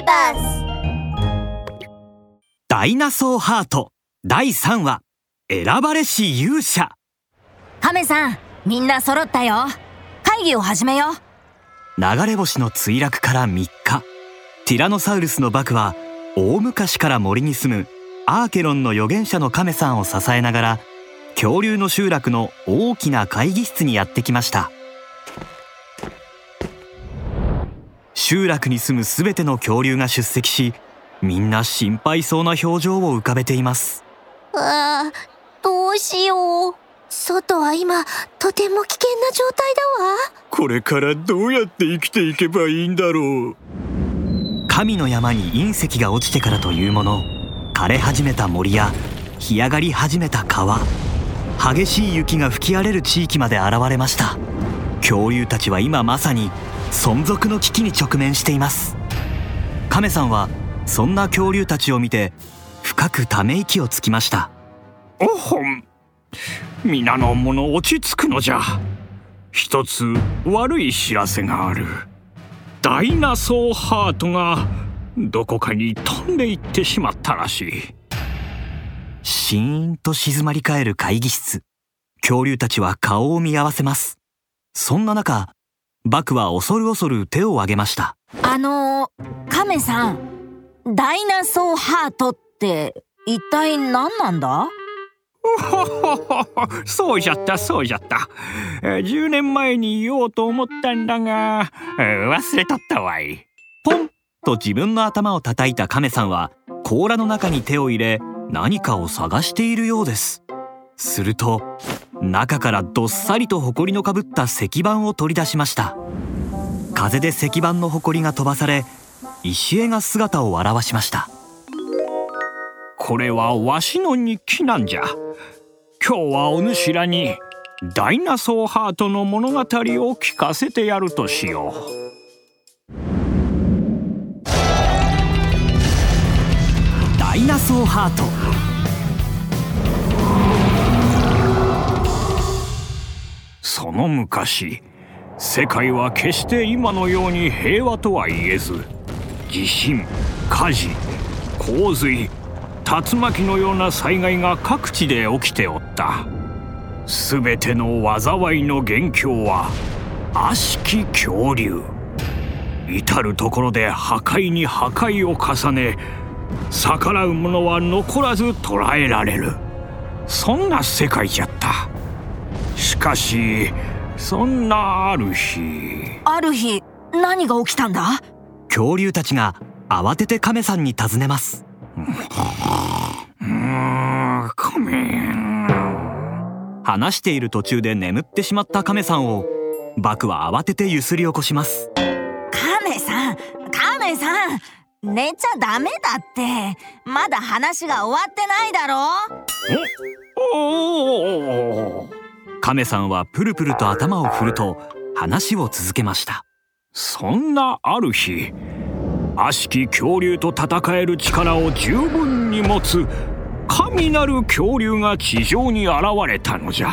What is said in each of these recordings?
ビバスダイナソーハート。第3話選ばれし勇者。カメさんみんな揃ったよ。会議を始めよう。流れ星の墜落から3日。ティラノサウルスのバクは大昔から森に住むアーケロンの預言者のカメさんを支えながら恐竜の集落の大きな会議室にやってきました集落に住むすべての恐竜が出席しみんな心配そうな表情を浮かべています。ああどうしよう。外は今とても危険な状態だわ。これからどうやって生きていけばいいんだろう。神の山に隕石が落ちてからというもの枯れ始めた森や干上がり始めた川激しい雪が吹き荒れる地域まで現れました。恐竜たちは今まさに存続の危機に直面しています。亀さんはそんな恐竜たちを見て深くため息をつきました。おほん。皆の者落ち着くのじゃ。一つ悪い知らせがある。ダイナソーハートがどこかに飛んでいってしまったらしい。シーンと静まり返る会議室。恐竜たちは顔を見合わせます。そんな中バクは恐る恐る手を挙げました。あのカメさんダイナソーハートって一体何なんだ？そうじゃったそうじゃった。10年前に言おうと思ったんだが忘れとったわい。ポンと自分の頭を叩いたカメさんは甲羅の中に手を入れ何かを探しているようですすると中からどっさりと埃のかぶった石板を取り出しました。風で石板の埃が飛ばされ石絵が姿を現しました。これはわしの日記なんじゃ。今日はお主らにダイナソーハートの物語を聞かせてやるとしよう。ダイナソーハート。その昔世界は決して今のように平和とは言えず地震火事洪水竜巻のような災害が各地で起きておった。全ての災いの元凶は悪しき恐竜。至る所で破壊に破壊を重ね逆らう者は残らず捕らえられる。そんな世界じゃった。しかしそんなある日。ある日何が起きたんだ？恐竜たちが慌てて亀さんに尋ねます。うん亀話している途中で眠ってしまった亀さんをバクは慌ててゆすり起こします。カメさんカメさん寝ちゃダメだって。まだ話が終わってないだろ？おお亀さんはプルプルと頭を振ると話を続けました。そんなある日悪しき恐竜と戦える力を十分に持つ神なる恐竜が地上に現れたのじゃ。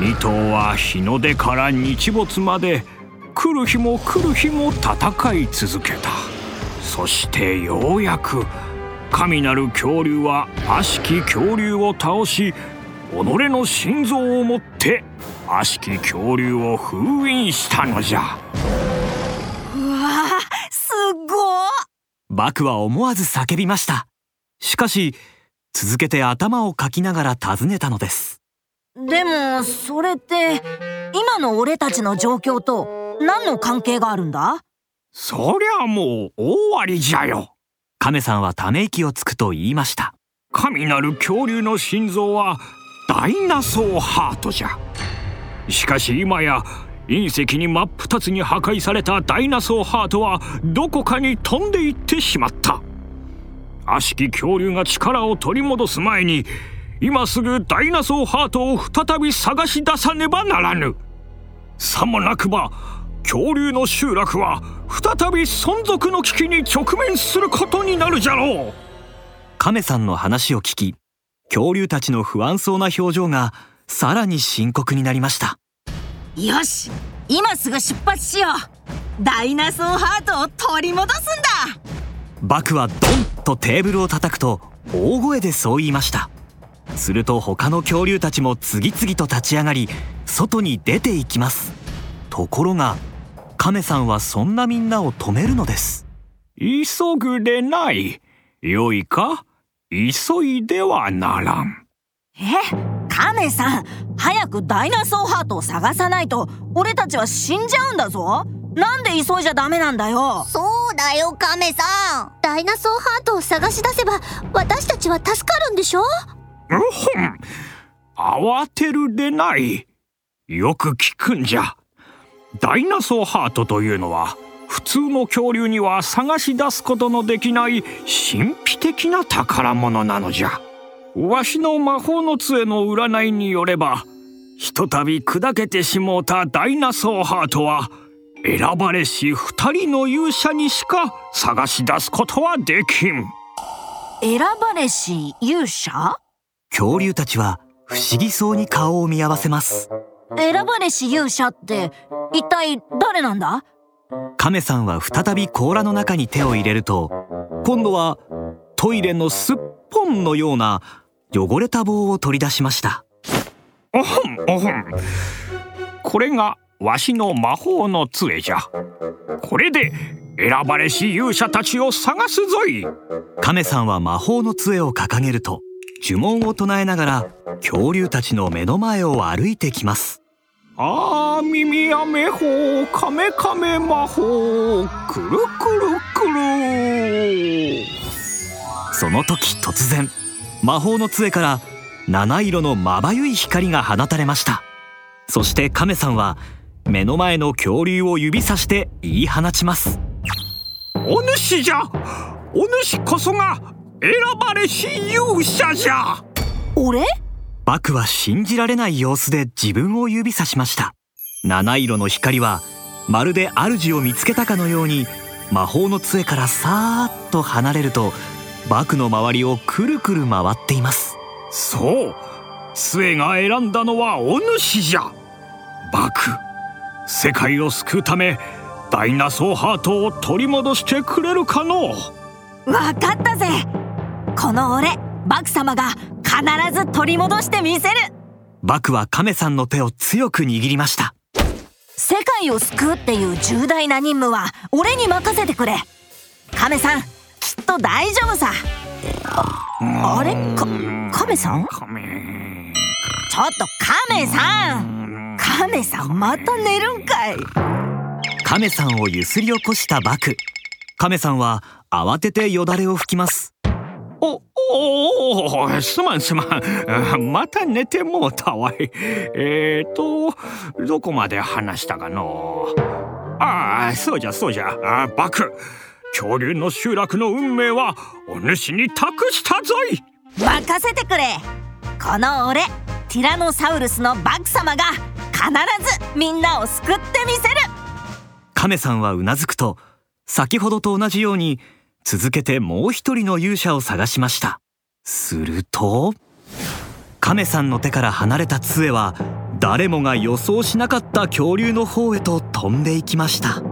二頭は日の出から日没まで来る日も来る日も戦い続けた。そしてようやく神なる恐竜は悪しき恐竜を倒し己の心臓を持って悪しき恐竜を封印したのじゃ。うわすごバクは思わず叫びました。しかし続けて頭をかきながら尋ねたのです。でもそれって今の俺たちの状況と何の関係があるんだ？そりゃもう大ありじゃよ。亀さんはため息をつくと言いました。神なる恐竜の心臓はダイナソーハートじゃ。しかし今や隕石に真っ二つに破壊されたダイナソーハートはどこかに飛んでいってしまった。悪しき恐竜が力を取り戻す前に今すぐダイナソーハートを再び探し出さねばならぬ。さもなくば恐竜の集落は再び存続の危機に直面することになるじゃろう。亀さんの話を聞き恐竜たちの不安そうな表情がさらに深刻になりました。よし今すぐ出発しよう。ダイナソーハートを取り戻すんだ。バクはドンとテーブルを叩くと大声でそう言いました。すると他の恐竜たちも次々と立ち上がり外に出て行きます。ところがカメさんはそんなみんなを止めるのです。急ぐでない。よいか？急いではならん。えカメさん早くダイナソーハートを探さないと俺たちは死んじゃうんだぞ。なんで急いじゃダメなんだよ。そうだよカメさん。ダイナソーハートを探し出せば私たちは助かるんでしょ？うほん。慌てるでない。よく聞くんじゃ。ダイナソーハートというのは普通の恐竜には探し出すことのできない神秘的な宝物なのじゃ。わしの魔法の杖の占いによればひとたび砕けてしもうたダイナソーハートは選ばれし二人の勇者にしか探し出すことはできん。選ばれし勇者？恐竜たちは不思議そうに顔を見合わせます。選ばれし勇者って一体誰なんだ？カメさんは再び甲羅の中に手を入れると今度はトイレのすっぽんのような汚れた棒を取り出しました。おほんおほん。これがわしの魔法の杖じゃ。これで選ばれし勇者たちを探すぞい。カメさんは魔法の杖を掲げると呪文を唱えながら恐竜たちの目の前を歩いてきますあー耳やめ法カメカメ魔法くるくるくる。その時突然魔法の杖から七色のまばゆい光が放たれました。そしてカメさんは目の前の恐竜を指さして言い放ちます。お主じゃ！お主こそが選ばれし勇者じゃ！俺？バクは信じられない様子で自分を指さしました。七色の光はまるで主を見つけたかのように魔法の杖からさーっと離れるとバクの周りをくるくる回っています。そう。杖が選んだのはお主じゃ。バク世界を救うためダイナソーハートを取り戻してくれるかの。わかったぜ。この俺バク様が必ず取り戻してみせる。バクはカメさんの手を強く握りました。世界を救うっていう重大な任務は俺に任せてくれ。カメさんきっと大丈夫さ。あれ？かカメさん？ちょっとカメさん！カメさんまた寝るんかい。カメさんをゆすり起こしたバク。カメさんは慌ててよだれを拭きますおおおすまんすまん。また寝てもうたわい。えーとどこまで話したかの。ああそうじゃそうじゃ。あバク。恐竜の集落の運命はお主に託したぞい。任せてくれ。この俺ティラノサウルスのバク様が必ずみんなを救ってみせる。カメさんはうなずくと先ほどと同じように続けてもう一人の勇者を探しました。すると亀さんの手から離れた杖は誰もが予想しなかった恐竜の方へと飛んでいきました。